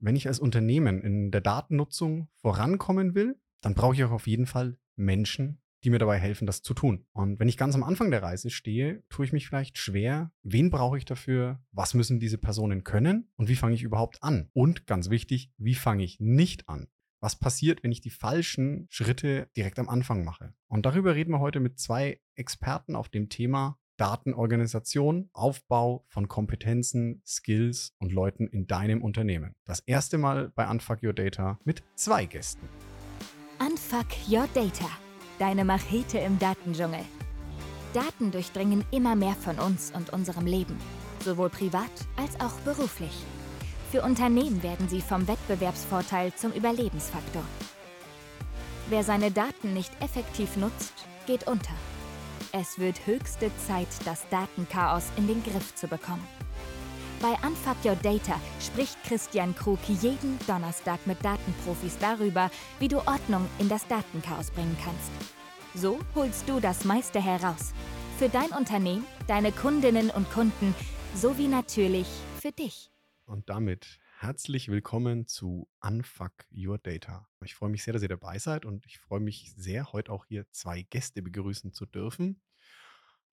wenn ich als Unternehmen in der Datennutzung vorankommen will, dann brauche ich auch auf jeden Fall Menschen, die mir dabei helfen, das zu tun. Und wenn ich ganz am Anfang der Reise stehe, tue ich mich vielleicht schwer, wen brauche ich dafür, was müssen diese Personen können und wie fange ich überhaupt an? Und ganz wichtig, wie fange ich nicht an? Was passiert, wenn ich die falschen Schritte direkt am Anfang mache? Und darüber reden wir heute mit zwei Experten auf dem Thema Datenorganisation, Aufbau von Kompetenzen, Skills und Leuten in deinem Unternehmen. Das erste Mal bei Unfuck Your Data mit zwei Gästen. Unfuck Your Data Deine Machete im Datendschungel. Daten durchdringen immer mehr von uns und unserem Leben, sowohl privat als auch beruflich. Für Unternehmen werden sie vom Wettbewerbsvorteil zum Überlebensfaktor. Wer seine Daten nicht effektiv nutzt, geht unter. Es wird höchste Zeit, das Datenchaos in den Griff zu bekommen. Bei Unfuck Your Data spricht Christian Krug jeden Donnerstag mit Datenprofis darüber, wie du Ordnung in das Datenchaos bringen kannst. So holst du das meiste heraus. Für dein Unternehmen, deine Kundinnen und Kunden sowie natürlich für dich. Und damit herzlich willkommen zu Unfuck Your Data. Ich freue mich sehr, dass ihr dabei seid und ich freue mich sehr, heute auch hier zwei Gäste begrüßen zu dürfen.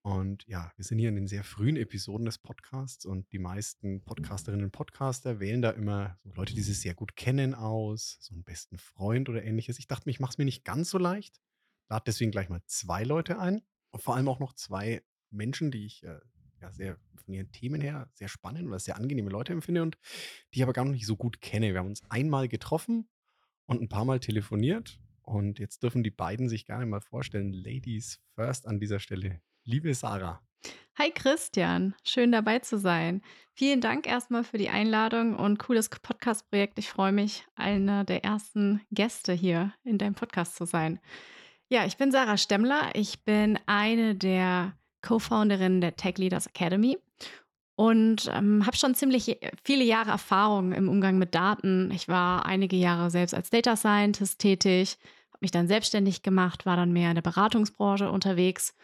Und ja, wir sind hier in den sehr frühen Episoden des Podcasts und die meisten Podcasterinnen und Podcaster wählen da immer so Leute, die sie sehr gut kennen, aus, so einen besten Freund oder ähnliches. Ich dachte, ich mache es mir nicht ganz so leicht. Lade deswegen gleich mal zwei Leute ein und vor allem auch noch zwei Menschen, die ich äh, ja sehr von ihren Themen her sehr spannend oder sehr angenehme Leute empfinde und die ich aber gar noch nicht so gut kenne. Wir haben uns einmal getroffen und ein paar Mal telefoniert und jetzt dürfen die beiden sich gerne mal vorstellen. Ladies first an dieser Stelle. Liebe Sarah. Hi Christian, schön dabei zu sein. Vielen Dank erstmal für die Einladung und cooles Podcast-Projekt. Ich freue mich, einer der ersten Gäste hier in deinem Podcast zu sein. Ja, ich bin Sarah Stemmler. Ich bin eine der Co-Founderinnen der Tech Leaders Academy und ähm, habe schon ziemlich viele Jahre Erfahrung im Umgang mit Daten. Ich war einige Jahre selbst als Data Scientist tätig, habe mich dann selbstständig gemacht, war dann mehr in der Beratungsbranche unterwegs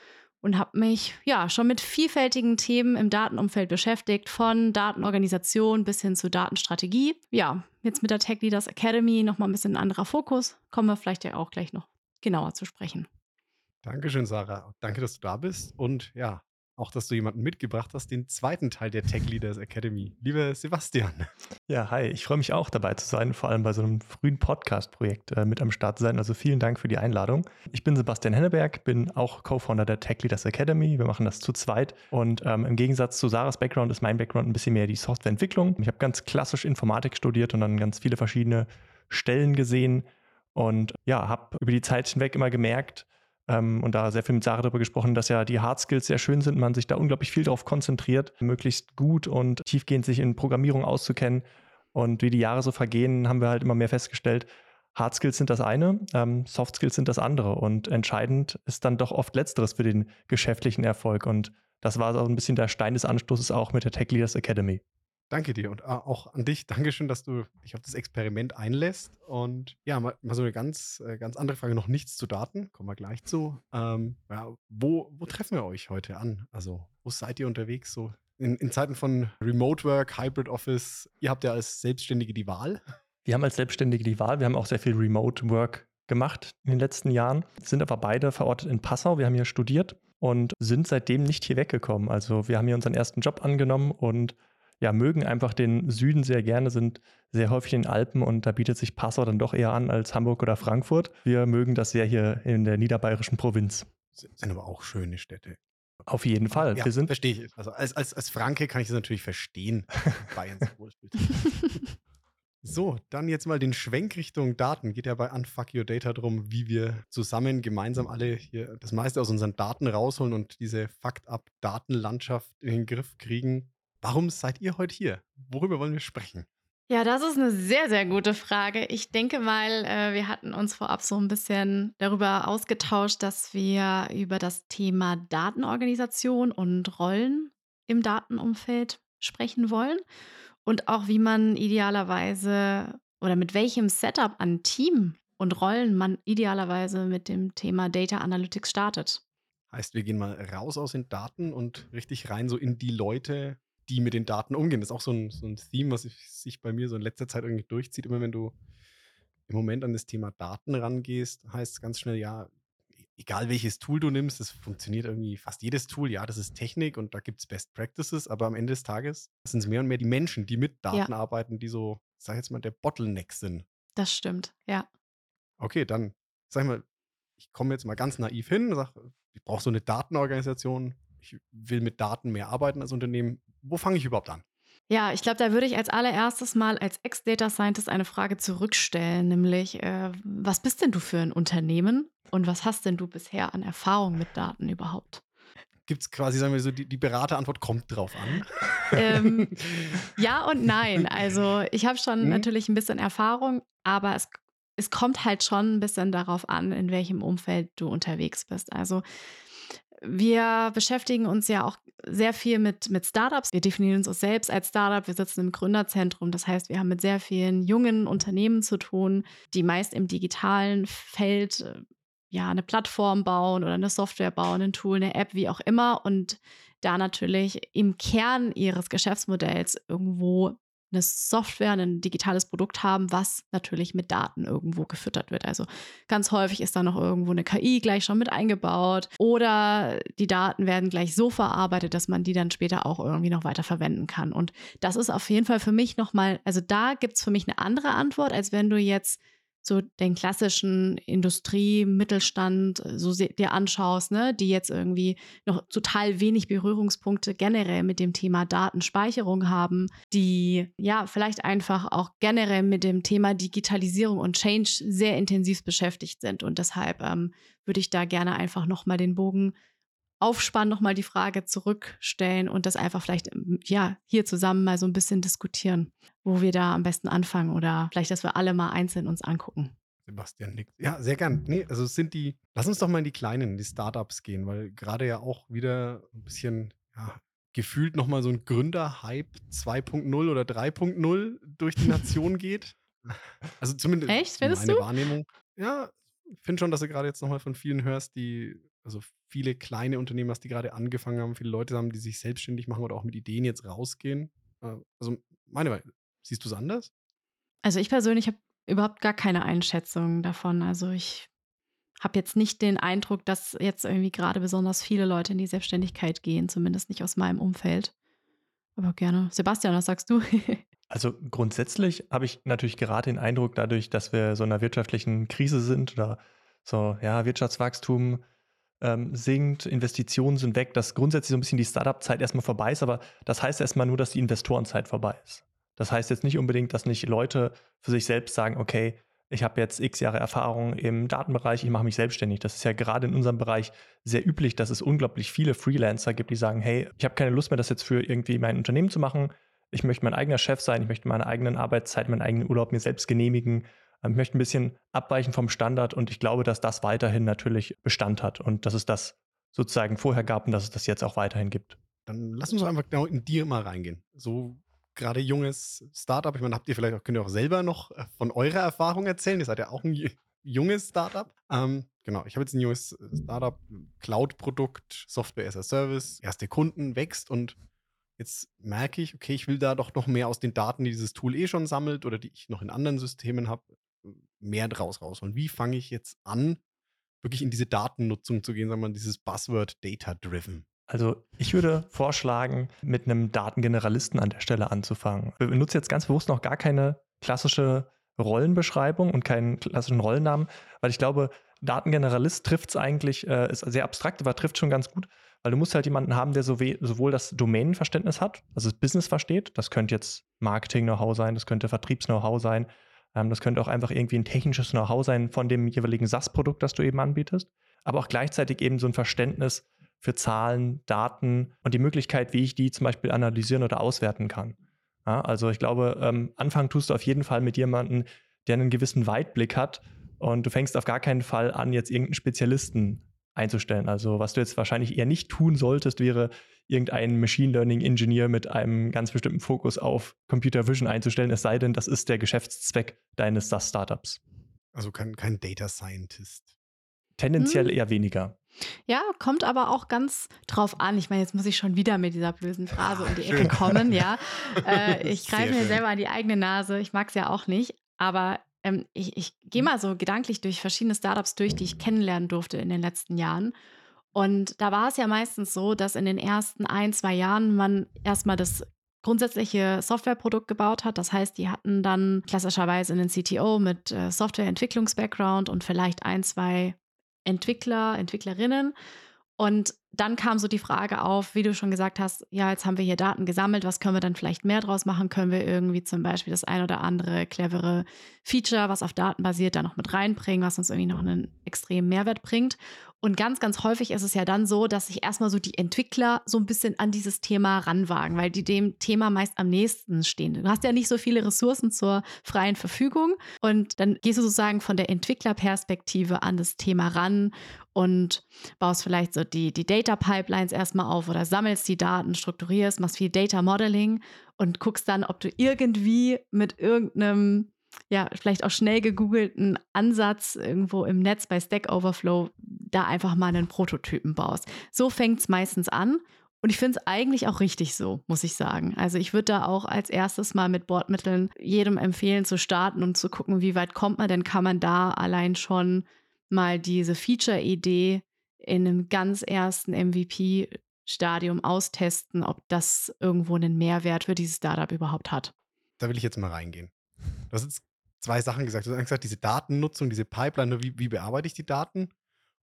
und habe mich ja schon mit vielfältigen Themen im Datenumfeld beschäftigt, von Datenorganisation bis hin zu Datenstrategie. Ja, jetzt mit der Tech Leaders Academy nochmal ein bisschen ein anderer Fokus. Kommen wir vielleicht ja auch gleich noch genauer zu sprechen. Dankeschön, Sarah. Danke, dass du da bist. Und ja, auch, dass du jemanden mitgebracht hast, den zweiten Teil der Tech Leaders Academy. Lieber Sebastian. Ja, hi, ich freue mich auch dabei zu sein, vor allem bei so einem frühen Podcast-Projekt äh, mit am Start zu sein. Also vielen Dank für die Einladung. Ich bin Sebastian Henneberg, bin auch Co-Founder der Tech Leaders Academy. Wir machen das zu zweit. Und ähm, im Gegensatz zu Sarahs Background ist mein Background ein bisschen mehr die Softwareentwicklung. Ich habe ganz klassisch Informatik studiert und dann ganz viele verschiedene Stellen gesehen. Und ja, habe über die Zeit hinweg immer gemerkt, ähm, und da sehr viel mit Sarah darüber gesprochen, dass ja die Hard Skills sehr schön sind, man sich da unglaublich viel darauf konzentriert, möglichst gut und tiefgehend sich in Programmierung auszukennen. Und wie die Jahre so vergehen, haben wir halt immer mehr festgestellt, Hard Skills sind das eine, ähm, Soft Skills sind das andere. Und entscheidend ist dann doch oft Letzteres für den geschäftlichen Erfolg. Und das war so ein bisschen der Stein des Anstoßes auch mit der Tech Leaders Academy. Danke dir und äh, auch an dich. Dankeschön, dass du dich auf das Experiment einlässt. Und ja, mal, mal so eine ganz, äh, ganz andere Frage, noch nichts zu Daten, kommen wir gleich zu. Ähm, ja, wo, wo treffen wir euch heute an? Also, wo seid ihr unterwegs? So in, in Zeiten von Remote Work, Hybrid Office, ihr habt ja als Selbstständige die Wahl. Wir haben als Selbstständige die Wahl. Wir haben auch sehr viel Remote Work gemacht in den letzten Jahren, sind aber beide verortet in Passau. Wir haben hier studiert und sind seitdem nicht hier weggekommen. Also wir haben hier unseren ersten Job angenommen und ja, mögen einfach den Süden sehr gerne, sind sehr häufig in den Alpen und da bietet sich Passau dann doch eher an als Hamburg oder Frankfurt. Wir mögen das sehr hier in der niederbayerischen Provinz. Sind aber auch schöne Städte. Auf jeden Fall. Ja, wir sind verstehe ich. Also als, als, als Franke kann ich das natürlich verstehen. Bayern So, dann jetzt mal den Schwenk Richtung Daten. Geht ja bei Unfuck Your Data darum, wie wir zusammen, gemeinsam alle hier das meiste aus unseren Daten rausholen und diese Fucked-up-Datenlandschaft in den Griff kriegen. Warum seid ihr heute hier? Worüber wollen wir sprechen? Ja, das ist eine sehr, sehr gute Frage. Ich denke mal, äh, wir hatten uns vorab so ein bisschen darüber ausgetauscht, dass wir über das Thema Datenorganisation und Rollen im Datenumfeld sprechen wollen und auch wie man idealerweise oder mit welchem Setup an Team und Rollen man idealerweise mit dem Thema Data Analytics startet. Heißt, wir gehen mal raus aus den Daten und richtig rein so in die Leute, die mit den Daten umgehen. Das ist auch so ein, so ein Theme, was sich bei mir so in letzter Zeit irgendwie durchzieht. Immer wenn du im Moment an das Thema Daten rangehst, heißt es ganz schnell, ja, egal welches Tool du nimmst, das funktioniert irgendwie fast jedes Tool. Ja, das ist Technik und da gibt es Best Practices, aber am Ende des Tages sind es mehr und mehr die Menschen, die mit Daten ja. arbeiten, die so, sag ich jetzt mal, der Bottleneck sind. Das stimmt, ja. Okay, dann sag ich mal, ich komme jetzt mal ganz naiv hin und sage, ich brauche so eine Datenorganisation, ich will mit Daten mehr arbeiten als Unternehmen. Wo fange ich überhaupt an? Ja, ich glaube, da würde ich als allererstes mal als Ex-Data Scientist eine Frage zurückstellen, nämlich, äh, was bist denn du für ein Unternehmen und was hast denn du bisher an Erfahrung mit Daten überhaupt? Gibt es quasi, sagen wir so, die, die Beraterantwort kommt drauf an? ähm, ja und nein. Also ich habe schon hm? natürlich ein bisschen Erfahrung, aber es, es kommt halt schon ein bisschen darauf an, in welchem Umfeld du unterwegs bist. Also wir beschäftigen uns ja auch sehr viel mit, mit Startups. Wir definieren uns selbst als Startup. Wir sitzen im Gründerzentrum. Das heißt, wir haben mit sehr vielen jungen Unternehmen zu tun, die meist im digitalen Feld äh, ja eine Plattform bauen oder eine Software bauen, ein Tool, eine App, wie auch immer. Und da natürlich im Kern ihres Geschäftsmodells irgendwo eine Software, ein digitales Produkt haben, was natürlich mit Daten irgendwo gefüttert wird. Also ganz häufig ist da noch irgendwo eine KI gleich schon mit eingebaut oder die Daten werden gleich so verarbeitet, dass man die dann später auch irgendwie noch weiter verwenden kann. Und das ist auf jeden Fall für mich nochmal, also da gibt es für mich eine andere Antwort, als wenn du jetzt so den klassischen Industrie, Mittelstand äh, so dir anschaust, ne, die jetzt irgendwie noch total wenig Berührungspunkte generell mit dem Thema Datenspeicherung haben, die ja vielleicht einfach auch generell mit dem Thema Digitalisierung und Change sehr intensiv beschäftigt sind. Und deshalb ähm, würde ich da gerne einfach nochmal den Bogen aufspannen, nochmal die Frage zurückstellen und das einfach vielleicht ähm, ja hier zusammen mal so ein bisschen diskutieren, wo wir da am besten anfangen oder vielleicht, dass wir alle mal einzeln uns angucken. Sebastian nickt. Ja, sehr gern. Nee, also es sind die, lass uns doch mal in die kleinen, in die Startups gehen, weil gerade ja auch wieder ein bisschen, ja, gefühlt nochmal so ein Gründer-Hype 2.0 oder 3.0 durch die Nation geht. Also zumindest Echt, findest meine du? Wahrnehmung. Ja, ich finde schon, dass du gerade jetzt nochmal von vielen hörst, die also viele kleine Unternehmer, die gerade angefangen haben, viele Leute haben, die sich selbstständig machen oder auch mit Ideen jetzt rausgehen. Äh, also meine Meinung, siehst du es anders? Also ich persönlich habe überhaupt gar keine Einschätzung davon. Also ich habe jetzt nicht den Eindruck, dass jetzt irgendwie gerade besonders viele Leute in die Selbstständigkeit gehen, zumindest nicht aus meinem Umfeld. Aber gerne. Sebastian, was sagst du? also grundsätzlich habe ich natürlich gerade den Eindruck, dadurch, dass wir so in einer wirtschaftlichen Krise sind oder so, ja, Wirtschaftswachstum ähm, sinkt, Investitionen sind weg, dass grundsätzlich so ein bisschen die Startup-Zeit erstmal vorbei ist, aber das heißt erstmal nur, dass die Investorenzeit vorbei ist. Das heißt jetzt nicht unbedingt, dass nicht Leute für sich selbst sagen, okay, ich habe jetzt x Jahre Erfahrung im Datenbereich, ich mache mich selbstständig. Das ist ja gerade in unserem Bereich sehr üblich, dass es unglaublich viele Freelancer gibt, die sagen, hey, ich habe keine Lust mehr, das jetzt für irgendwie mein Unternehmen zu machen. Ich möchte mein eigener Chef sein, ich möchte meine eigenen Arbeitszeit, meinen eigenen Urlaub mir selbst genehmigen ich möchte ein bisschen abweichen vom Standard und ich glaube, dass das weiterhin natürlich Bestand hat und dass es das sozusagen vorher gab und dass es das jetzt auch weiterhin gibt. Dann lass uns doch einfach genau in dir mal reingehen. So gerade junges Startup, ich meine, habt ihr vielleicht auch, könnt ihr auch selber noch äh, von eurer Erfahrung erzählen? Ihr seid ja auch ein junges Startup. Ähm, genau, ich habe jetzt ein junges Startup, Cloud-Produkt, Software as a Service, erste Kunden, wächst und jetzt merke ich, okay, ich will da doch noch mehr aus den Daten, die dieses Tool eh schon sammelt oder die ich noch in anderen Systemen habe, mehr draus raus. Und wie fange ich jetzt an, wirklich in diese Datennutzung zu gehen, sagen wir mal, dieses Buzzword Data-Driven? Also ich würde vorschlagen, mit einem Datengeneralisten an der Stelle anzufangen. Wir benutzen jetzt ganz bewusst noch gar keine klassische Rollenbeschreibung und keinen klassischen Rollennamen, weil ich glaube, Datengeneralist trifft es eigentlich, äh, ist sehr abstrakt, aber trifft schon ganz gut, weil du musst halt jemanden haben, der sowohl das Domänenverständnis hat, also das Business versteht, das könnte jetzt Marketing-Know-how sein, das könnte Vertriebs-Know-how sein, das könnte auch einfach irgendwie ein technisches Know-how sein von dem jeweiligen SaaS-Produkt, das du eben anbietest. Aber auch gleichzeitig eben so ein Verständnis für Zahlen, Daten und die Möglichkeit, wie ich die zum Beispiel analysieren oder auswerten kann. Ja, also ich glaube, ähm, anfangen tust du auf jeden Fall mit jemandem, der einen gewissen Weitblick hat und du fängst auf gar keinen Fall an, jetzt irgendeinen Spezialisten einzustellen. Also was du jetzt wahrscheinlich eher nicht tun solltest, wäre irgendeinen Machine Learning Engineer mit einem ganz bestimmten Fokus auf Computer Vision einzustellen, es sei denn, das ist der Geschäftszweck deines SaaS-Startups. Also kein, kein Data Scientist. Tendenziell hm. eher weniger. Ja, kommt aber auch ganz drauf an. Ich meine, jetzt muss ich schon wieder mit dieser bösen Phrase um die Ecke kommen, ja. Äh, ich greife mir selber an die eigene Nase. Ich mag es ja auch nicht. Aber ähm, ich, ich gehe mal so gedanklich durch verschiedene Startups durch, die ich kennenlernen durfte in den letzten Jahren. Und da war es ja meistens so, dass in den ersten ein, zwei Jahren man erstmal das grundsätzliche Softwareprodukt gebaut hat. Das heißt, die hatten dann klassischerweise einen CTO mit äh, Softwareentwicklungs-Background und vielleicht ein, zwei Entwickler, Entwicklerinnen. Und dann kam so die Frage auf, wie du schon gesagt hast, ja, jetzt haben wir hier Daten gesammelt, was können wir dann vielleicht mehr draus machen? Können wir irgendwie zum Beispiel das ein oder andere clevere Feature, was auf Daten basiert, da noch mit reinbringen, was uns irgendwie noch einen extremen Mehrwert bringt? Und ganz, ganz häufig ist es ja dann so, dass sich erstmal so die Entwickler so ein bisschen an dieses Thema ranwagen, weil die dem Thema meist am nächsten stehen. Du hast ja nicht so viele Ressourcen zur freien Verfügung und dann gehst du sozusagen von der Entwicklerperspektive an das Thema ran und baust vielleicht so die, die Data Pipelines erstmal auf oder sammelst die Daten, strukturierst, machst viel Data Modeling und guckst dann, ob du irgendwie mit irgendeinem ja, vielleicht auch schnell gegoogelten Ansatz irgendwo im Netz bei Stack Overflow da einfach mal einen Prototypen baust. So fängt es meistens an. Und ich finde es eigentlich auch richtig so, muss ich sagen. Also ich würde da auch als erstes mal mit Bordmitteln jedem empfehlen zu starten und zu gucken, wie weit kommt man, denn kann man da allein schon mal diese Feature-Idee in einem ganz ersten MVP-Stadium austesten, ob das irgendwo einen Mehrwert für dieses Startup überhaupt hat. Da will ich jetzt mal reingehen. Du hast jetzt zwei Sachen gesagt. Du hast gesagt, diese Datennutzung, diese Pipeline, wie, wie bearbeite ich die Daten?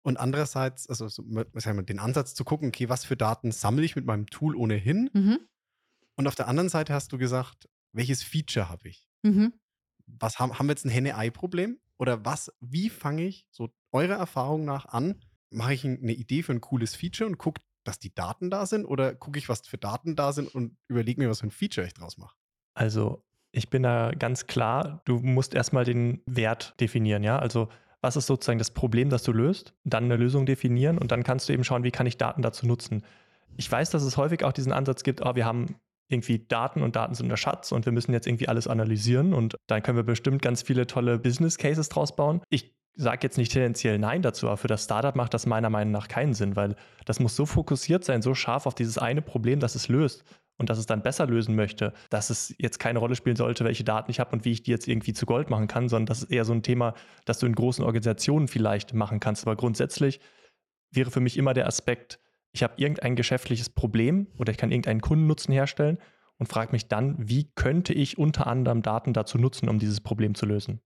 Und andererseits, also so, den Ansatz zu gucken, okay, was für Daten sammle ich mit meinem Tool ohnehin? Mhm. Und auf der anderen Seite hast du gesagt, welches Feature habe ich? Mhm. Was haben, haben wir jetzt ein Henne-Ei-Problem? Oder was, wie fange ich so eurer Erfahrung nach an? Mache ich eine Idee für ein cooles Feature und gucke, dass die Daten da sind? Oder gucke ich, was für Daten da sind und überlege mir, was für ein Feature ich draus mache? Also ich bin da ganz klar, du musst erstmal den Wert definieren, ja. Also was ist sozusagen das Problem, das du löst, dann eine Lösung definieren und dann kannst du eben schauen, wie kann ich Daten dazu nutzen. Ich weiß, dass es häufig auch diesen Ansatz gibt, oh, wir haben irgendwie Daten und Daten sind der Schatz und wir müssen jetzt irgendwie alles analysieren und dann können wir bestimmt ganz viele tolle Business Cases draus bauen. Ich sage jetzt nicht tendenziell Nein dazu, aber für das Startup macht das meiner Meinung nach keinen Sinn, weil das muss so fokussiert sein, so scharf auf dieses eine Problem, das es löst und dass es dann besser lösen möchte, dass es jetzt keine Rolle spielen sollte, welche Daten ich habe und wie ich die jetzt irgendwie zu Gold machen kann, sondern das ist eher so ein Thema, das du in großen Organisationen vielleicht machen kannst. Aber grundsätzlich wäre für mich immer der Aspekt, ich habe irgendein geschäftliches Problem oder ich kann irgendeinen Kundennutzen herstellen und frage mich dann, wie könnte ich unter anderem Daten dazu nutzen, um dieses Problem zu lösen.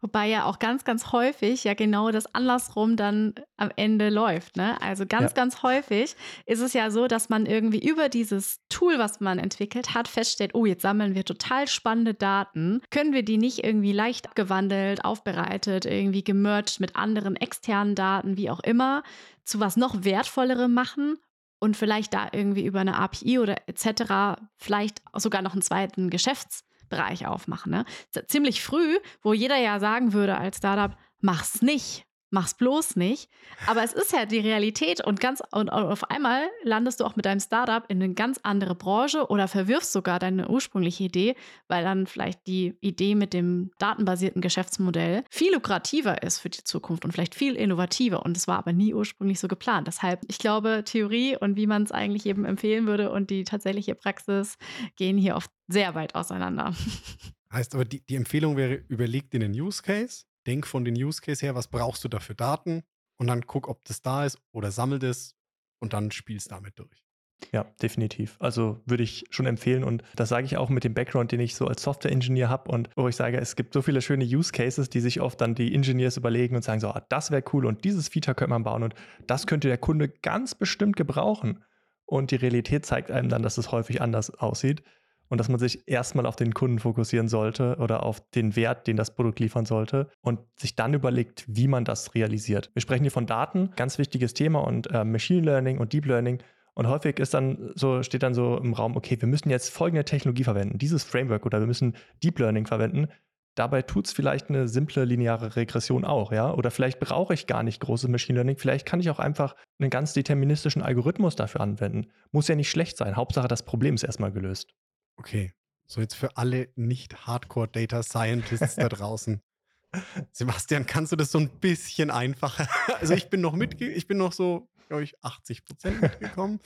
Wobei ja auch ganz, ganz häufig ja genau das andersrum dann am Ende läuft. Ne? Also ganz, ja. ganz häufig ist es ja so, dass man irgendwie über dieses Tool, was man entwickelt hat, feststellt, oh, jetzt sammeln wir total spannende Daten. Können wir die nicht irgendwie leicht abgewandelt, aufbereitet, irgendwie gemerged mit anderen externen Daten, wie auch immer, zu was noch wertvollerem machen? Und vielleicht da irgendwie über eine API oder etc. vielleicht sogar noch einen zweiten Geschäfts- Bereich aufmachen. Ne? Ziemlich früh, wo jeder ja sagen würde als Startup, mach's nicht mach's bloß nicht. Aber es ist ja die Realität und ganz und auf einmal landest du auch mit deinem Startup in eine ganz andere Branche oder verwirfst sogar deine ursprüngliche Idee, weil dann vielleicht die Idee mit dem datenbasierten Geschäftsmodell viel lukrativer ist für die Zukunft und vielleicht viel innovativer. Und es war aber nie ursprünglich so geplant. Deshalb, ich glaube, Theorie und wie man es eigentlich jedem empfehlen würde und die tatsächliche Praxis gehen hier oft sehr weit auseinander. Heißt aber, die, die Empfehlung wäre, überleg dir den Use Case, denk von den Use Case her, was brauchst du da für Daten und dann guck, ob das da ist oder sammel das und dann spielst damit durch. Ja, definitiv. Also würde ich schon empfehlen und das sage ich auch mit dem Background, den ich so als Software-Engineer habe und wo ich sage, es gibt so viele schöne Use Cases, die sich oft dann die Engineers überlegen und sagen so, ah, das wäre cool und dieses Feature könnte man bauen und das könnte der Kunde ganz bestimmt gebrauchen. Und die Realität zeigt einem dann, dass es häufig anders aussieht und dass man sich erstmal auf den Kunden fokussieren sollte oder auf den Wert, den das Produkt liefern sollte und sich dann überlegt, wie man das realisiert. Wir sprechen hier von Daten, ganz wichtiges Thema und äh, Machine Learning und Deep Learning. Und häufig ist dann so, steht dann so im Raum, okay, wir müssen jetzt folgende Technologie verwenden, dieses Framework oder wir müssen Deep Learning verwenden. Dabei tut es vielleicht eine simple lineare Regression auch, ja? Oder vielleicht brauche ich gar nicht großes Machine Learning. Vielleicht kann ich auch einfach einen ganz deterministischen Algorithmus dafür anwenden. Muss ja nicht schlecht sein. Hauptsache, das Problem ist erstmal gelöst. Okay. So jetzt für alle nicht Hardcore Data Scientists da draußen. Sebastian, kannst du das so ein bisschen einfacher? Also ich bin noch mitge ich bin noch so, glaube ich, 80 Prozent mitgekommen.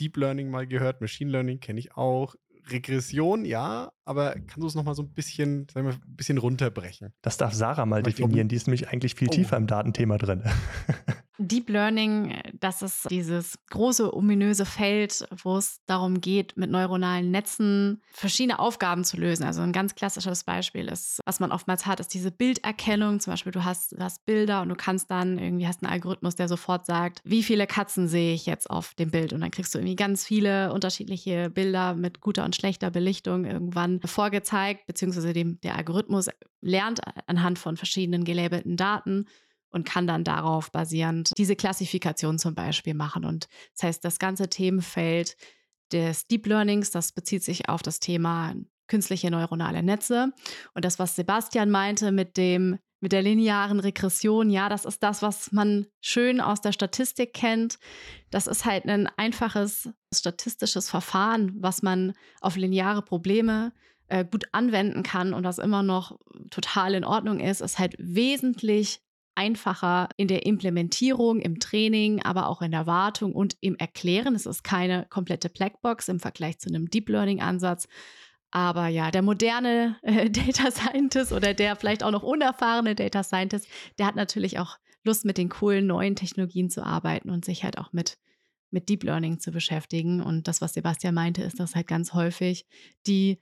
Deep Learning mal gehört, Machine Learning kenne ich auch. Regression, ja, aber kannst du es noch mal so ein bisschen, sagen wir, ein bisschen runterbrechen? Das darf Sarah mal ich definieren, die ist nämlich eigentlich viel Oh. tiefer im Datenthema drin. Deep Learning, das ist dieses große, ominöse Feld, wo es darum geht, mit neuronalen Netzen verschiedene Aufgaben zu lösen. Also ein ganz klassisches Beispiel ist, was man oftmals hat, ist diese Bilderkennung. Zum Beispiel, du hast, du hast Bilder und du kannst dann irgendwie hast einen Algorithmus, der sofort sagt, wie viele Katzen sehe ich jetzt auf dem Bild? Und dann kriegst du irgendwie ganz viele unterschiedliche Bilder mit guter und schlechter Belichtung irgendwann vorgezeigt, beziehungsweise dem, der Algorithmus lernt anhand von verschiedenen gelabelten Daten und kann dann darauf basierend diese Klassifikation zum Beispiel machen. Und das heißt, das ganze Themenfeld des Deep Learnings, das bezieht sich auf das Thema künstliche neuronale Netze. Und das, was Sebastian meinte mit dem mit der linearen Regression, ja, das ist das, was man schön aus der Statistik kennt. Das ist halt ein einfaches statistisches Verfahren, was man auf lineare Probleme äh, gut anwenden kann und was immer noch total in Ordnung ist, ist halt wesentlich einfacher in der Implementierung, im Training, aber auch in der Wartung und im Erklären. Es ist keine komplette Blackbox im Vergleich zu einem Deep Learning-Ansatz. Aber ja, der moderne äh, Data Scientist oder der vielleicht auch noch unerfahrene Data Scientist, der hat natürlich auch Lust, mit den coolen neuen Technologien zu arbeiten und sich halt auch mit, mit Deep Learning zu beschäftigen. Und das, was Sebastian meinte, ist, dass halt ganz häufig die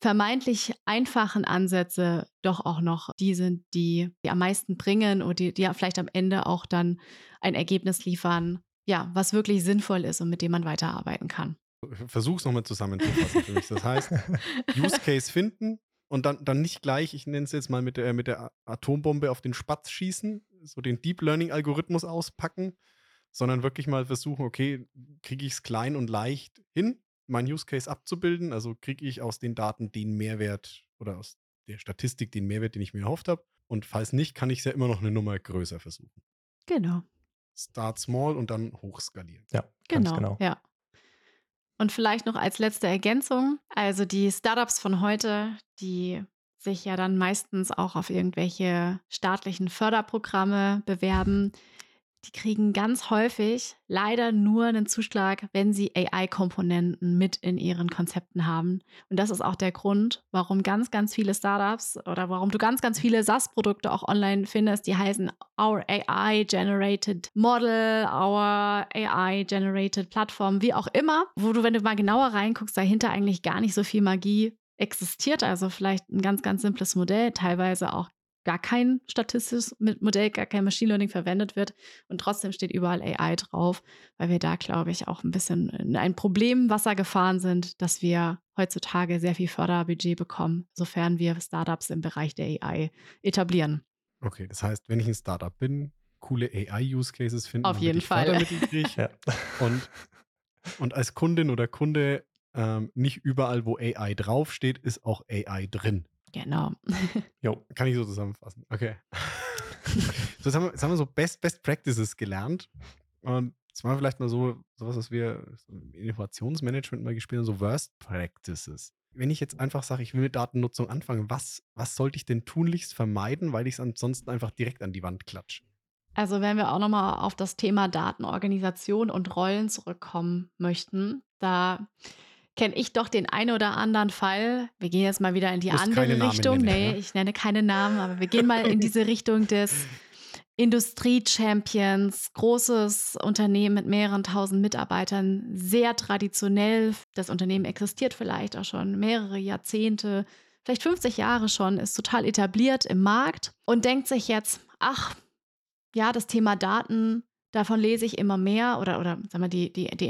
vermeintlich einfachen Ansätze doch auch noch die sind, die, die am meisten bringen und die, die ja vielleicht am Ende auch dann ein Ergebnis liefern, ja, was wirklich sinnvoll ist und mit dem man weiterarbeiten kann. Versuch's nochmal zusammenzufassen für mich. Das heißt, Use Case finden und dann, dann nicht gleich, ich nenne es jetzt mal mit der, mit der Atombombe auf den Spatz schießen, so den Deep Learning Algorithmus auspacken, sondern wirklich mal versuchen, okay, kriege ich es klein und leicht hin, meinen Use Case abzubilden? Also kriege ich aus den Daten den Mehrwert oder aus der Statistik den Mehrwert, den ich mir erhofft habe? Und falls nicht, kann ich es ja immer noch eine Nummer größer versuchen. Genau. Start small und dann hochskalieren. Ja, ganz Genau, genau. ja. Und vielleicht noch als letzte Ergänzung, also die Startups von heute, die sich ja dann meistens auch auf irgendwelche staatlichen Förderprogramme bewerben, die kriegen ganz häufig leider nur einen Zuschlag, wenn sie AI-Komponenten mit in ihren Konzepten haben. Und das ist auch der Grund, warum ganz, ganz viele Startups oder warum du ganz, ganz viele SaaS-Produkte auch online findest, die heißen Our AI-Generated Model, Our AI-Generated Plattform, wie auch immer, wo du, wenn du mal genauer reinguckst, dahinter eigentlich gar nicht so viel Magie existiert. Also vielleicht ein ganz, ganz simples Modell, teilweise auch gar kein statistisches Modell, gar kein Machine Learning verwendet wird und trotzdem steht überall AI drauf, weil wir da, glaube ich, auch ein bisschen in ein Problem Wasser gefahren sind, dass wir heutzutage sehr viel Förderbudget bekommen, sofern wir Startups im Bereich der AI etablieren. Okay, das heißt, wenn ich ein Startup bin, coole AI-Use-Cases finden, Auf jeden ich Fall. Ja. und, und als Kundin oder Kunde ähm, nicht überall, wo AI draufsteht, ist auch AI drin. Genau. Jo. Kann ich so zusammenfassen. Okay. so, jetzt, haben wir, jetzt haben wir so Best, Best Practices gelernt. Und jetzt machen wir vielleicht mal so, sowas, was wir im Innovationsmanagement mal gespielt haben, so Worst Practices. Wenn ich jetzt einfach sage, ich will mit Datennutzung anfangen, was, was sollte ich denn tunlichst vermeiden, weil ich es ansonsten einfach direkt an die Wand klatsche? Also wenn wir auch nochmal auf das Thema Datenorganisation und Rollen zurückkommen möchten, da kenne ich doch den einen oder anderen Fall. Wir gehen jetzt mal wieder in die andere Richtung. nennen, nee, ja? ich nenne keine Namen, aber wir gehen mal in diese Richtung des Industrie-Champions, großes Unternehmen mit mehreren tausend Mitarbeitern, sehr traditionell. Das Unternehmen existiert vielleicht auch schon mehrere Jahrzehnte, vielleicht 50 Jahre schon, ist total etabliert im Markt und denkt sich jetzt, ach, ja, das Thema Daten, davon lese ich immer mehr oder, oder sagen wir, die, die, die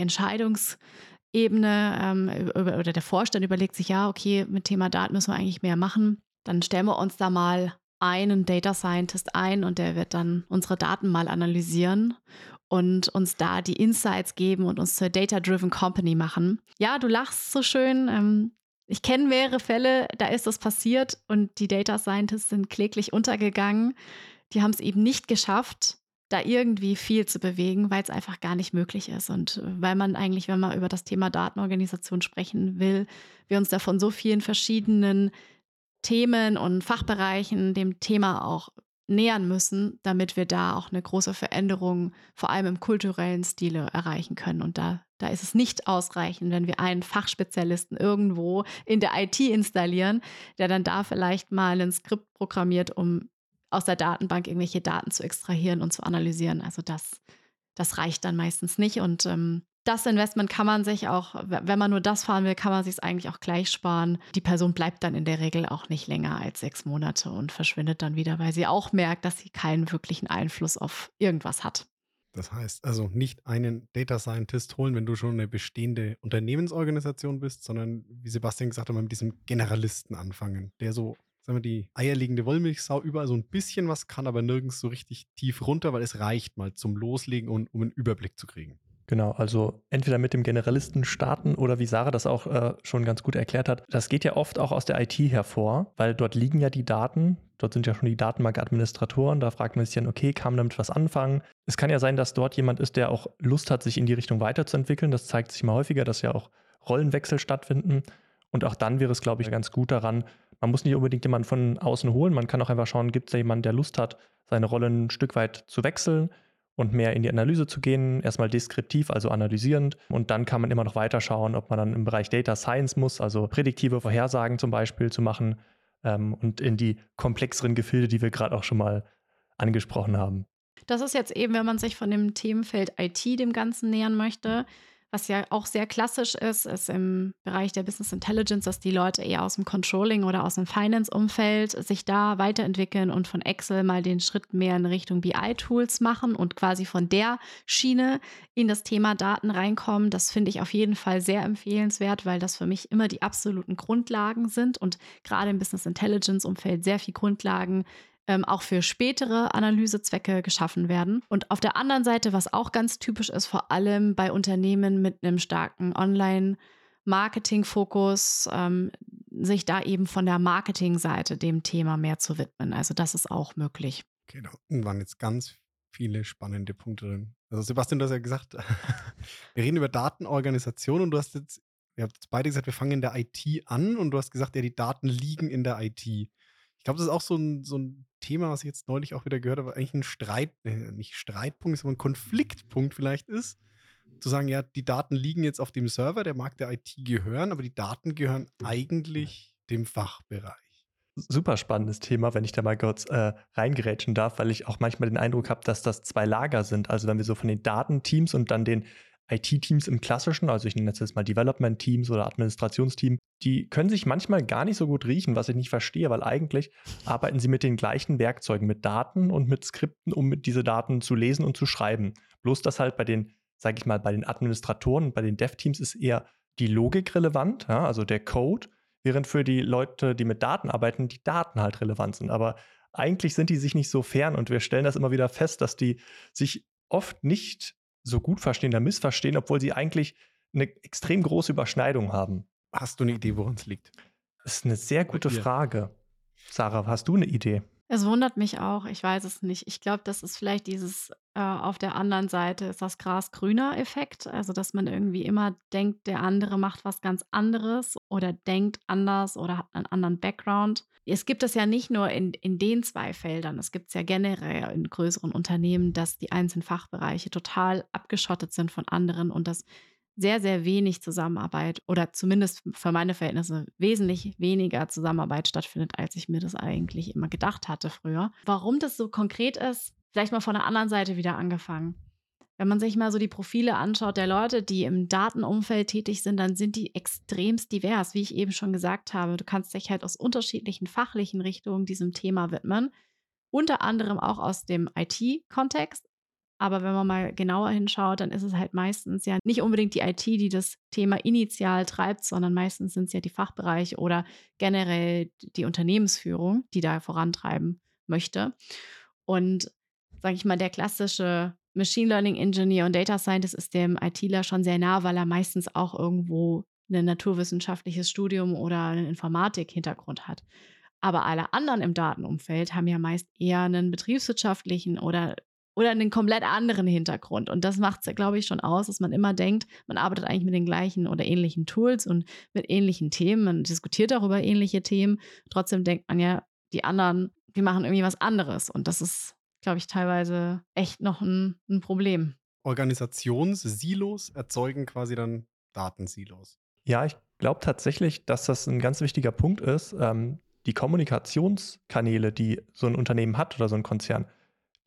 Entscheidungsebene ähm, oder der Vorstand überlegt sich, ja, okay, mit Thema Daten müssen wir eigentlich mehr machen. Dann stellen wir uns da mal einen Data Scientist ein und der wird dann unsere Daten mal analysieren und uns da die Insights geben und uns zur Data-Driven Company machen. Ja, du lachst so schön. Ähm, ich kenne mehrere Fälle, da ist das passiert und die Data Scientists sind kläglich untergegangen. Die haben es eben nicht geschafft, da irgendwie viel zu bewegen, weil es einfach gar nicht möglich ist. Und äh, weil man eigentlich, wenn man über das Thema Datenorganisation sprechen will, wir uns da von so vielen verschiedenen Themen und Fachbereichen dem Thema auch nähern müssen, damit wir da auch eine große Veränderung, vor allem im kulturellen Stile, erreichen können. Und da, da ist es nicht ausreichend, wenn wir einen Fachspezialisten irgendwo in der IT installieren, der dann da vielleicht mal ein Skript programmiert, um aus der Datenbank irgendwelche Daten zu extrahieren und zu analysieren. Also das, das reicht dann meistens nicht. Und ähm, das Investment kann man sich auch, wenn man nur das fahren will, kann man sich es eigentlich auch gleich sparen. Die Person bleibt dann in der Regel auch nicht länger als sechs Monate und verschwindet dann wieder, weil sie auch merkt, dass sie keinen wirklichen Einfluss auf irgendwas hat. Das heißt also nicht einen Data Scientist holen, wenn du schon eine bestehende Unternehmensorganisation bist, sondern wie Sebastian gesagt hat, mal mit diesem Generalisten anfangen, der so, sagen wir, die eierlegende Wollmilchsau überall so ein bisschen was kann, aber nirgends so richtig tief runter, weil es reicht mal zum Loslegen und um einen Überblick zu kriegen. Genau, also entweder mit dem Generalisten starten oder wie Sarah das auch äh, schon ganz gut erklärt hat, das geht ja oft auch aus der IT hervor, weil dort liegen ja die Daten, dort sind ja schon die Datenbank-Administratoren, da fragt man sich dann, okay, kann man damit was anfangen? Es kann ja sein, dass dort jemand ist, der auch Lust hat, sich in die Richtung weiterzuentwickeln. Das zeigt sich immer häufiger, dass ja auch Rollenwechsel stattfinden. Und auch dann wäre es, glaube ich, ganz gut daran, man muss nicht unbedingt jemanden von außen holen, man kann auch einfach schauen, gibt es da jemanden, der Lust hat, seine Rolle ein Stück weit zu wechseln und mehr in die Analyse zu gehen. Erstmal deskriptiv, also analysierend. Und dann kann man immer noch weiter schauen, ob man dann im Bereich Data Science muss, also prädiktive Vorhersagen zum Beispiel zu machen ähm, und in die komplexeren Gefilde, die wir gerade auch schon mal angesprochen haben. Das ist jetzt eben, wenn man sich von dem Themenfeld IT dem Ganzen nähern möchte, was ja auch sehr klassisch ist, ist im Bereich der Business Intelligence, dass die Leute eher aus dem Controlling oder aus dem Finance-Umfeld sich da weiterentwickeln und von Excel mal den Schritt mehr in Richtung BI-Tools machen und quasi von der Schiene in das Thema Daten reinkommen. Das finde ich auf jeden Fall sehr empfehlenswert, weil das für mich immer die absoluten Grundlagen sind und gerade im Business Intelligence-Umfeld sehr viel Grundlagen ähm, auch für spätere Analysezwecke geschaffen werden. Und auf der anderen Seite, was auch ganz typisch ist, vor allem bei Unternehmen mit einem starken Online-Marketing-Fokus, ähm, sich da eben von der Marketingseite dem Thema mehr zu widmen. Also das ist auch möglich. Okay, da waren jetzt ganz viele spannende Punkte drin. Also Sebastian, du hast ja gesagt, wir reden über Datenorganisation und du hast jetzt, haben jetzt beide gesagt, wir fangen in der IT an und du hast gesagt, ja, die Daten liegen in der IT. Ich glaube, das ist auch so ein, so ein Thema, was ich jetzt neulich auch wieder gehört habe, eigentlich ein Streit, äh, nicht Streitpunkt, sondern ein Konfliktpunkt vielleicht ist, zu sagen, ja, die Daten liegen jetzt auf dem Server, der mag der IT gehören, aber die Daten gehören eigentlich dem Fachbereich. Super spannendes Thema, wenn ich da mal kurz äh, reingerätschen darf, weil ich auch manchmal den Eindruck habe, dass das zwei Lager sind. Also wenn wir so von den Datenteams und dann den IT-Teams im klassischen, also ich nenne jetzt mal Development-Teams oder Administrationsteam, die können sich manchmal gar nicht so gut riechen, was ich nicht verstehe, weil eigentlich arbeiten sie mit den gleichen Werkzeugen, mit Daten und mit Skripten, um mit diese Daten zu lesen und zu schreiben. Bloß das halt bei den, sage ich mal, bei den Administratoren bei den Dev-Teams ist eher die Logik relevant, ja, also der Code, während für die Leute, die mit Daten arbeiten, die Daten halt relevant sind. Aber eigentlich sind die sich nicht so fern und wir stellen das immer wieder fest, dass die sich oft nicht so gut verstehen oder missverstehen, obwohl sie eigentlich eine extrem große Überschneidung haben. Hast du eine Idee, woran es liegt? Das ist eine sehr gute Frage. Sarah, hast du eine Idee? Es wundert mich auch, ich weiß es nicht. Ich glaube, das ist vielleicht dieses äh, auf der anderen Seite ist das Gras grüner Effekt, also dass man irgendwie immer denkt, der andere macht was ganz anderes oder denkt anders oder hat einen anderen Background. Es gibt es ja nicht nur in, in den zwei Feldern, es gibt es ja generell in größeren Unternehmen, dass die einzelnen Fachbereiche total abgeschottet sind von anderen und dass sehr, sehr wenig Zusammenarbeit oder zumindest für meine Verhältnisse wesentlich weniger Zusammenarbeit stattfindet, als ich mir das eigentlich immer gedacht hatte früher. Warum das so konkret ist, vielleicht mal von der anderen Seite wieder angefangen. Wenn man sich mal so die Profile anschaut der Leute, die im Datenumfeld tätig sind, dann sind die extremst divers, wie ich eben schon gesagt habe. Du kannst dich halt aus unterschiedlichen fachlichen Richtungen diesem Thema widmen. Unter anderem auch aus dem IT-Kontext, aber wenn man mal genauer hinschaut, dann ist es halt meistens ja nicht unbedingt die IT, die das Thema initial treibt, sondern meistens sind es ja die Fachbereiche oder generell die Unternehmensführung, die da vorantreiben möchte. Und sage ich mal, der klassische Machine Learning Engineer und Data Scientist ist dem ITler schon sehr nah, weil er meistens auch irgendwo ein naturwissenschaftliches Studium oder einen Informatik-Hintergrund hat. Aber alle anderen im Datenumfeld haben ja meist eher einen betriebswirtschaftlichen oder oder einen komplett anderen Hintergrund. Und das macht es, glaube ich, schon aus, dass man immer denkt, man arbeitet eigentlich mit den gleichen oder ähnlichen Tools und mit ähnlichen Themen. Man diskutiert auch über ähnliche Themen. Trotzdem denkt man ja, die anderen, die machen irgendwie was anderes. Und das ist, glaube ich, teilweise echt noch ein, ein Problem. Organisationssilos erzeugen quasi dann Datensilos. Ja, ich glaube tatsächlich, dass das ein ganz wichtiger Punkt ist. Ähm, die Kommunikationskanäle, die so ein Unternehmen hat oder so ein Konzern,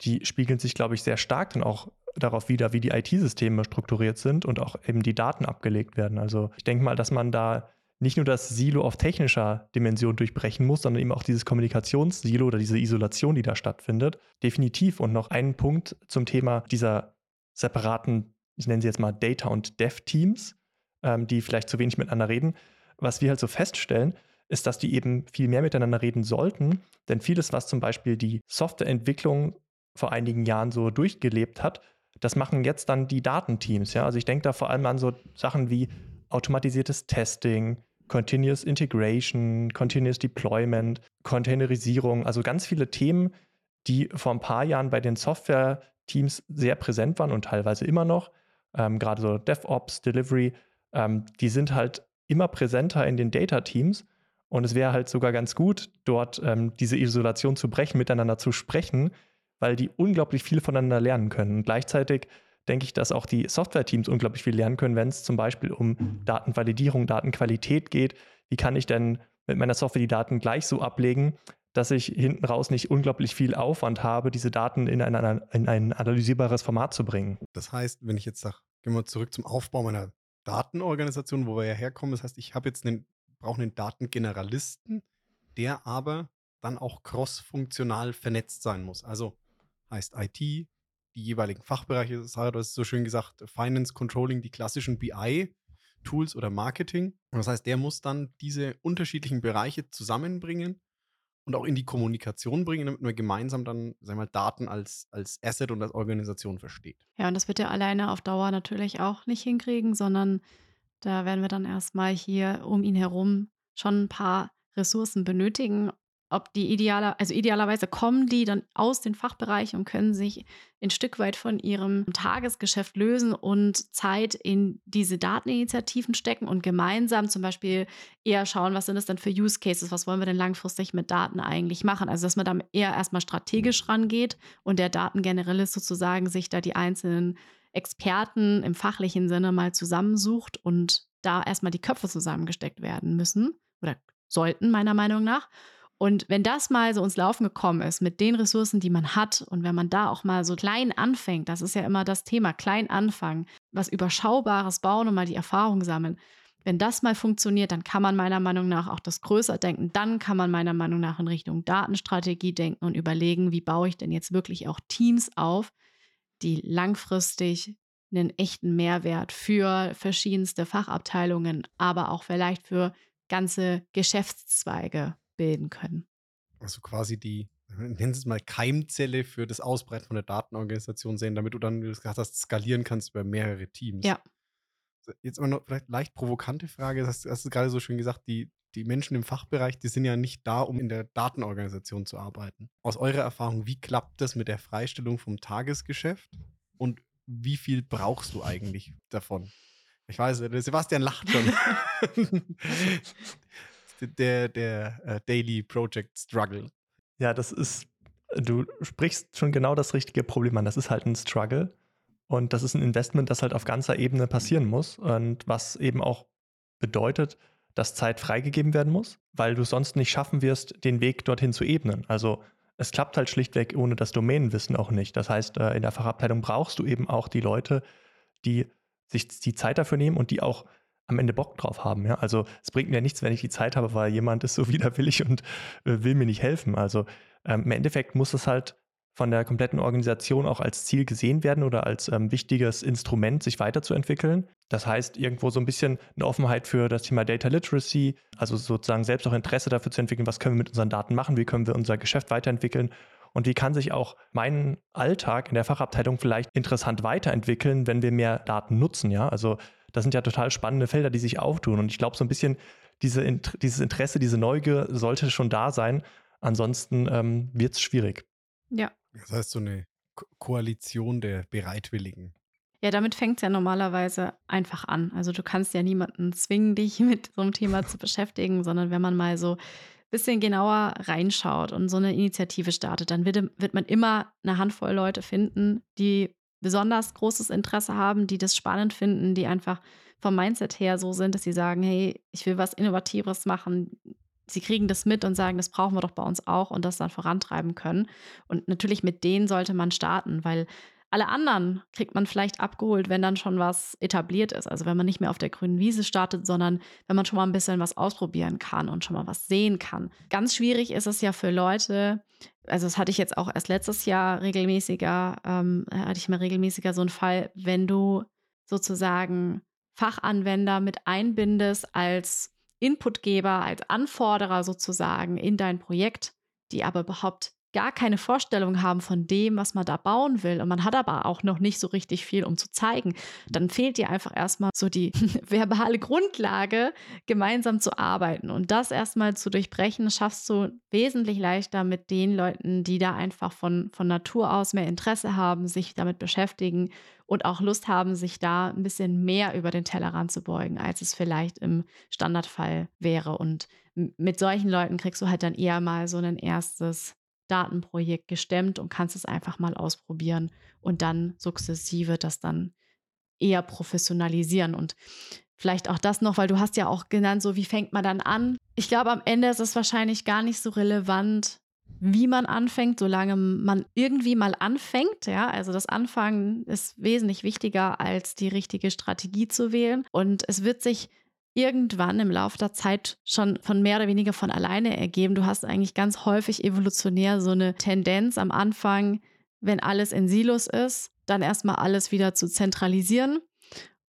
die spiegeln sich, glaube ich, sehr stark dann auch darauf wider, wie die IT-Systeme strukturiert sind und auch eben die Daten abgelegt werden. Also ich denke mal, dass man da nicht nur das Silo auf technischer Dimension durchbrechen muss, sondern eben auch dieses Kommunikationssilo oder diese Isolation, die da stattfindet. Definitiv. Und noch einen Punkt zum Thema dieser separaten, ich nenne sie jetzt mal Data- und Dev-Teams, ähm, die vielleicht zu wenig miteinander reden. Was wir halt so feststellen, ist, dass die eben viel mehr miteinander reden sollten. Denn vieles, was zum Beispiel die Softwareentwicklung vor einigen Jahren so durchgelebt hat, das machen jetzt dann die Datenteams. Ja? Also ich denke da vor allem an so Sachen wie automatisiertes Testing, Continuous Integration, Continuous Deployment, Containerisierung, also ganz viele Themen, die vor ein paar Jahren bei den Software-Teams sehr präsent waren und teilweise immer noch. Ähm, Gerade so DevOps, Delivery, ähm, die sind halt immer präsenter in den Data-Teams. Und es wäre halt sogar ganz gut, dort ähm, diese Isolation zu brechen, miteinander zu sprechen, weil die unglaublich viel voneinander lernen können. Und gleichzeitig denke ich, dass auch die Software-Teams unglaublich viel lernen können, wenn es zum Beispiel um Datenvalidierung, Datenqualität geht. Wie kann ich denn mit meiner Software die Daten gleich so ablegen, dass ich hinten raus nicht unglaublich viel Aufwand habe, diese Daten in ein, in ein analysierbares Format zu bringen. Das heißt, wenn ich jetzt sage, gehen wir zurück zum Aufbau meiner Datenorganisation, wo wir ja herkommen, das heißt, ich habe jetzt einen, brauche einen Datengeneralisten, der aber dann auch cross-funktional vernetzt sein muss. Also heißt IT, die jeweiligen Fachbereiche, Sarah, du hast so schön gesagt, Finance, Controlling, die klassischen BI-Tools oder Marketing. Und das heißt, der muss dann diese unterschiedlichen Bereiche zusammenbringen und auch in die Kommunikation bringen, damit man gemeinsam dann, sagen wir mal, Daten als, als Asset und als Organisation versteht. Ja, und das wird er alleine auf Dauer natürlich auch nicht hinkriegen, sondern da werden wir dann erstmal hier um ihn herum schon ein paar Ressourcen benötigen, ob die idealer, also idealerweise kommen die dann aus den Fachbereichen und können sich ein Stück weit von ihrem Tagesgeschäft lösen und Zeit in diese Dateninitiativen stecken und gemeinsam zum Beispiel eher schauen, was sind es denn für Use Cases, was wollen wir denn langfristig mit Daten eigentlich machen. Also dass man da eher erstmal strategisch rangeht und der Datengeneralist sozusagen sich da die einzelnen Experten im fachlichen Sinne mal zusammensucht und da erstmal die Köpfe zusammengesteckt werden müssen oder sollten, meiner Meinung nach. Und wenn das mal so ins Laufen gekommen ist mit den Ressourcen, die man hat und wenn man da auch mal so klein anfängt, das ist ja immer das Thema, klein anfangen, was Überschaubares bauen und mal die Erfahrung sammeln. Wenn das mal funktioniert, dann kann man meiner Meinung nach auch das größer denken. Dann kann man meiner Meinung nach in Richtung Datenstrategie denken und überlegen, wie baue ich denn jetzt wirklich auch Teams auf, die langfristig einen echten Mehrwert für verschiedenste Fachabteilungen, aber auch vielleicht für ganze Geschäftszweige bilden können. Also quasi die, nennen es mal Keimzelle für das Ausbreiten von der Datenorganisation sehen, damit du dann, wie du es gesagt hast, skalieren kannst über mehrere Teams. Ja. Jetzt aber noch vielleicht leicht provokante Frage, das hast, hast du gerade so schön gesagt, die, die Menschen im Fachbereich, die sind ja nicht da, um in der Datenorganisation zu arbeiten. Aus eurer Erfahrung, wie klappt das mit der Freistellung vom Tagesgeschäft und wie viel brauchst du eigentlich davon? Ich weiß, Sebastian lacht schon. der, der uh, Daily Project Struggle. Ja, das ist, du sprichst schon genau das richtige Problem an. Das ist halt ein Struggle. Und das ist ein Investment, das halt auf ganzer Ebene passieren muss. Und was eben auch bedeutet, dass Zeit freigegeben werden muss, weil du sonst nicht schaffen wirst, den Weg dorthin zu ebnen. Also es klappt halt schlichtweg ohne das Domänenwissen auch nicht. Das heißt, äh, in der Fachabteilung brauchst du eben auch die Leute, die sich die Zeit dafür nehmen und die auch am Ende Bock drauf haben. Ja? Also es bringt mir nichts, wenn ich die Zeit habe, weil jemand ist so widerwillig und äh, will mir nicht helfen. Also ähm, im Endeffekt muss es halt von der kompletten Organisation auch als Ziel gesehen werden oder als ähm, wichtiges Instrument, sich weiterzuentwickeln. Das heißt, irgendwo so ein bisschen eine Offenheit für das Thema Data Literacy, also sozusagen selbst auch Interesse dafür zu entwickeln, was können wir mit unseren Daten machen, wie können wir unser Geschäft weiterentwickeln und wie kann sich auch mein Alltag in der Fachabteilung vielleicht interessant weiterentwickeln, wenn wir mehr Daten nutzen, ja? Also das sind ja total spannende Felder, die sich auftun. Und ich glaube, so ein bisschen diese, dieses Interesse, diese Neugier sollte schon da sein. Ansonsten ähm, wird es schwierig. Ja. Das heißt, so eine Ko Koalition der Bereitwilligen. Ja, damit fängt es ja normalerweise einfach an. Also du kannst ja niemanden zwingen, dich mit so einem Thema zu beschäftigen, sondern wenn man mal so ein bisschen genauer reinschaut und so eine Initiative startet, dann wird, wird man immer eine Handvoll Leute finden, die besonders großes Interesse haben, die das spannend finden, die einfach vom Mindset her so sind, dass sie sagen, hey, ich will was Innovatives machen. Sie kriegen das mit und sagen, das brauchen wir doch bei uns auch und das dann vorantreiben können. Und natürlich mit denen sollte man starten, weil alle anderen kriegt man vielleicht abgeholt, wenn dann schon was etabliert ist. Also wenn man nicht mehr auf der grünen Wiese startet, sondern wenn man schon mal ein bisschen was ausprobieren kann und schon mal was sehen kann. Ganz schwierig ist es ja für Leute, also das hatte ich jetzt auch erst letztes Jahr regelmäßiger, ähm, hatte ich mal regelmäßiger so einen Fall, wenn du sozusagen Fachanwender mit einbindest als Inputgeber, als Anforderer sozusagen in dein Projekt, die aber überhaupt gar keine Vorstellung haben von dem, was man da bauen will und man hat aber auch noch nicht so richtig viel, um zu zeigen, dann fehlt dir einfach erstmal so die verbale Grundlage, gemeinsam zu arbeiten. Und das erstmal zu durchbrechen, schaffst du wesentlich leichter mit den Leuten, die da einfach von, von Natur aus mehr Interesse haben, sich damit beschäftigen und auch Lust haben, sich da ein bisschen mehr über den Tellerrand zu beugen, als es vielleicht im Standardfall wäre. Und mit solchen Leuten kriegst du halt dann eher mal so ein erstes Datenprojekt gestemmt und kannst es einfach mal ausprobieren und dann sukzessive das dann eher professionalisieren und vielleicht auch das noch, weil du hast ja auch genannt, so wie fängt man dann an? Ich glaube, am Ende ist es wahrscheinlich gar nicht so relevant, wie man anfängt, solange man irgendwie mal anfängt. Ja, also das Anfangen ist wesentlich wichtiger als die richtige Strategie zu wählen. Und es wird sich irgendwann im Laufe der Zeit schon von mehr oder weniger von alleine ergeben. Du hast eigentlich ganz häufig evolutionär so eine Tendenz am Anfang, wenn alles in Silos ist, dann erstmal alles wieder zu zentralisieren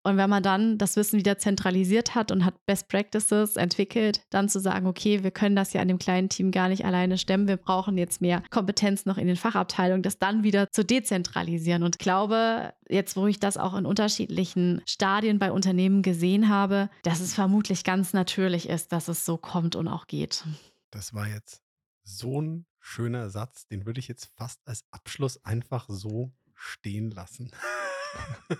und wenn man dann das Wissen wieder zentralisiert hat und hat Best Practices entwickelt, dann zu sagen, okay, wir können das ja in dem kleinen Team gar nicht alleine stemmen, wir brauchen jetzt mehr Kompetenz noch in den Fachabteilungen, das dann wieder zu dezentralisieren. Und glaube, jetzt wo ich das auch in unterschiedlichen Stadien bei Unternehmen gesehen habe, dass es vermutlich ganz natürlich ist, dass es so kommt und auch geht. Das war jetzt so ein schöner Satz, den würde ich jetzt fast als Abschluss einfach so stehen lassen.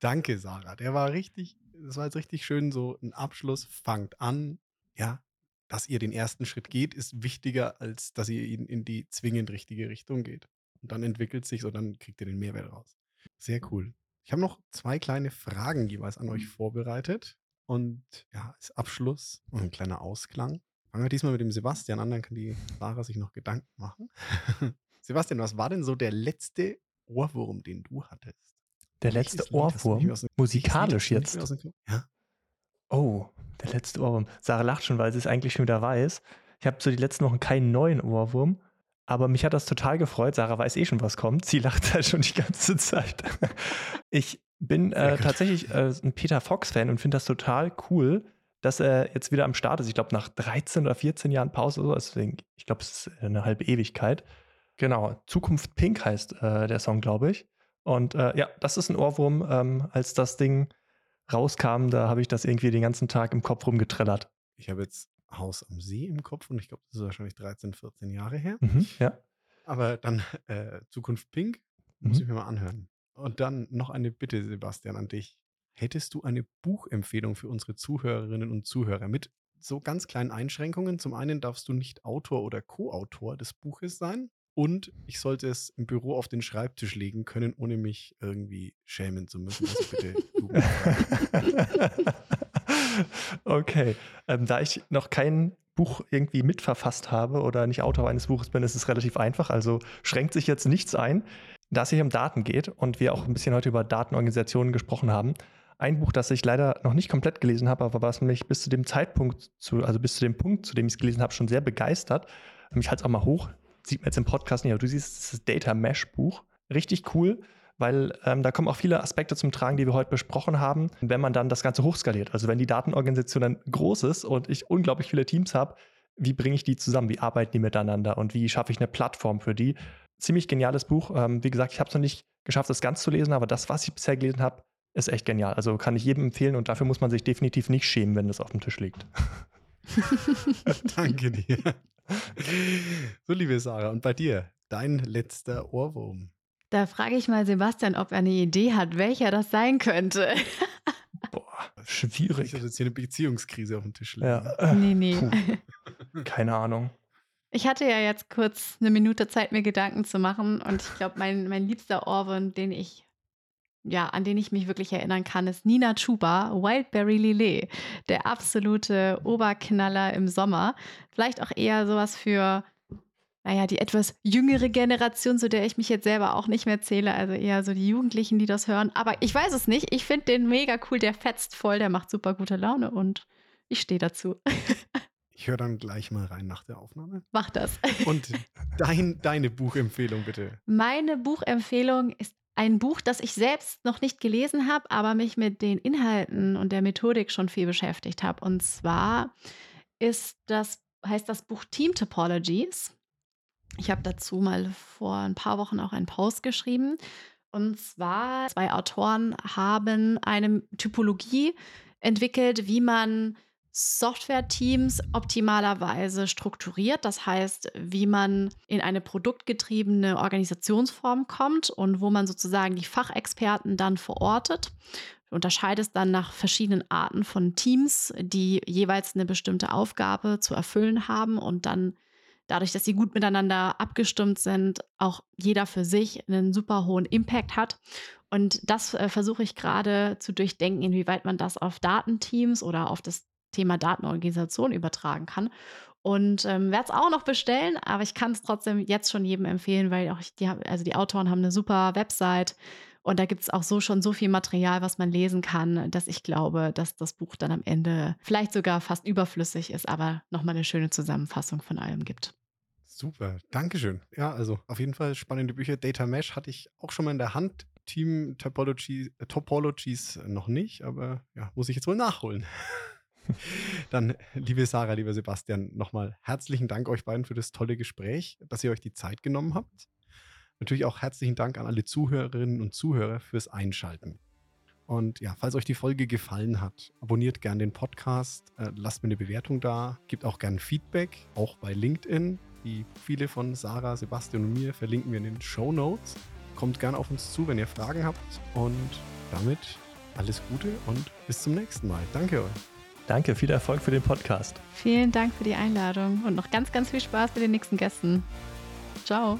Danke, Sarah. Der war richtig, das war jetzt richtig schön so ein Abschluss. Fangt an, ja, dass ihr den ersten Schritt geht, ist wichtiger, als dass ihr ihn in die zwingend richtige Richtung geht. Und dann entwickelt sich und dann kriegt ihr den Mehrwert raus. Sehr cool. Ich habe noch zwei kleine Fragen jeweils an euch vorbereitet. Und ja, als Abschluss und ein kleiner Ausklang. Fangen wir diesmal mit dem Sebastian an, dann kann die Sarah sich noch Gedanken machen. Sebastian, was war denn so der letzte Ohrwurm, den du hattest? Der letzte Ohrwurm. Musikalisch jetzt. Ja. Oh, der letzte Ohrwurm. Sarah lacht schon, weil sie es eigentlich schon wieder weiß. Ich habe so die letzten Wochen keinen neuen Ohrwurm, aber mich hat das total gefreut. Sarah weiß eh schon, was kommt. Sie lacht halt schon die ganze Zeit. Ich bin äh, tatsächlich äh, ein Peter Fox-Fan und finde das total cool, dass er jetzt wieder am Start ist. Ich glaube, nach 13 oder 14 Jahren Pause, oder so, deswegen, ich glaube, es ist eine halbe Ewigkeit. Genau, Zukunft Pink heißt äh, der Song, glaube ich. Und äh, ja, das ist ein Ohrwurm. Ähm, als das Ding rauskam, da habe ich das irgendwie den ganzen Tag im Kopf rumgetrellert. Ich habe jetzt Haus am See im Kopf und ich glaube, das ist wahrscheinlich 13, 14 Jahre her. Mhm, ja. Aber dann äh, Zukunft Pink, muss mhm. ich mir mal anhören. Und dann noch eine Bitte, Sebastian, an dich. Hättest du eine Buchempfehlung für unsere Zuhörerinnen und Zuhörer mit so ganz kleinen Einschränkungen? Zum einen darfst du nicht Autor oder Co-Autor des Buches sein. Und ich sollte es im Büro auf den Schreibtisch legen können, ohne mich irgendwie schämen zu müssen. Also bitte. okay. Ähm, da ich noch kein Buch irgendwie mitverfasst habe oder nicht Autor eines Buches bin, ist es relativ einfach. Also schränkt sich jetzt nichts ein. Da es hier um Daten geht und wir auch ein bisschen heute über Datenorganisationen gesprochen haben, ein Buch, das ich leider noch nicht komplett gelesen habe, aber was mich bis zu dem Zeitpunkt, zu, also bis zu dem Punkt, zu dem ich es gelesen habe, schon sehr begeistert. Ich halte es auch mal hoch sieht man jetzt im Podcast nicht, aber du siehst das Data Mesh Buch. Richtig cool, weil ähm, da kommen auch viele Aspekte zum Tragen, die wir heute besprochen haben, wenn man dann das Ganze hochskaliert. Also wenn die Datenorganisation dann groß ist und ich unglaublich viele Teams habe, wie bringe ich die zusammen? Wie arbeiten die miteinander? Und wie schaffe ich eine Plattform für die? Ziemlich geniales Buch. Ähm, wie gesagt, ich habe es noch nicht geschafft, das ganz zu lesen, aber das, was ich bisher gelesen habe, ist echt genial. Also kann ich jedem empfehlen und dafür muss man sich definitiv nicht schämen, wenn das auf dem Tisch liegt. Danke dir. So, liebe Sarah, und bei dir, dein letzter Ohrwurm. Da frage ich mal Sebastian, ob er eine Idee hat, welcher das sein könnte. Boah, schwierig. Nicht, dass jetzt hier eine Beziehungskrise auf dem Tisch liegt. Ja. nee, nee. Puh, keine Ahnung. Ich hatte ja jetzt kurz eine Minute Zeit, mir Gedanken zu machen. Und ich glaube, mein, mein liebster Ohrwurm, den ich, ja, an den ich mich wirklich erinnern kann, ist Nina Chuba, Wildberry Lillet. Der absolute Oberknaller im Sommer. Vielleicht auch eher sowas für naja, die etwas jüngere Generation, zu der ich mich jetzt selber auch nicht mehr zähle, also eher so die Jugendlichen, die das hören. Aber ich weiß es nicht. Ich finde den mega cool, der fetzt voll, der macht super gute Laune und ich stehe dazu. Ich höre dann gleich mal rein nach der Aufnahme. Mach das. Und dein, deine Buchempfehlung bitte. Meine Buchempfehlung ist ein Buch, das ich selbst noch nicht gelesen habe, aber mich mit den Inhalten und der Methodik schon viel beschäftigt habe. Und zwar ist das, heißt das Buch Team Topologies ich habe dazu mal vor ein paar Wochen auch einen Post geschrieben. Und zwar, zwei Autoren haben eine Typologie entwickelt, wie man Software-Teams optimalerweise strukturiert. Das heißt, wie man in eine produktgetriebene Organisationsform kommt und wo man sozusagen die Fachexperten dann verortet. Unterscheidet dann nach verschiedenen Arten von Teams, die jeweils eine bestimmte Aufgabe zu erfüllen haben und dann dadurch, dass sie gut miteinander abgestimmt sind, auch jeder für sich einen super hohen Impact hat. Und das äh, versuche ich gerade zu durchdenken, inwieweit man das auf Datenteams oder auf das Thema Datenorganisation übertragen kann. Und ähm, werde es auch noch bestellen, aber ich kann es trotzdem jetzt schon jedem empfehlen, weil auch die, also die Autoren haben eine super Website und da gibt es auch so schon so viel Material, was man lesen kann, dass ich glaube, dass das Buch dann am Ende vielleicht sogar fast überflüssig ist, aber nochmal eine schöne Zusammenfassung von allem gibt. Super, Dankeschön. Ja, also auf jeden Fall spannende Bücher. Data Mesh hatte ich auch schon mal in der Hand. Team Topology, äh, Topologies noch nicht, aber ja, muss ich jetzt wohl nachholen. Dann, liebe Sarah, lieber Sebastian, nochmal herzlichen Dank euch beiden für das tolle Gespräch, dass ihr euch die Zeit genommen habt. Natürlich auch herzlichen Dank an alle Zuhörerinnen und Zuhörer fürs Einschalten. Und ja, falls euch die Folge gefallen hat, abonniert gerne den Podcast, äh, lasst mir eine Bewertung da, gebt auch gerne Feedback, auch bei LinkedIn. Die Profile von Sarah, Sebastian und mir verlinken wir in den Show Notes. Kommt gerne auf uns zu, wenn ihr Fragen habt. Und damit alles Gute und bis zum nächsten Mal. Danke euch. Danke, viel Erfolg für den Podcast. Vielen Dank für die Einladung und noch ganz, ganz viel Spaß mit den nächsten Gästen. Ciao.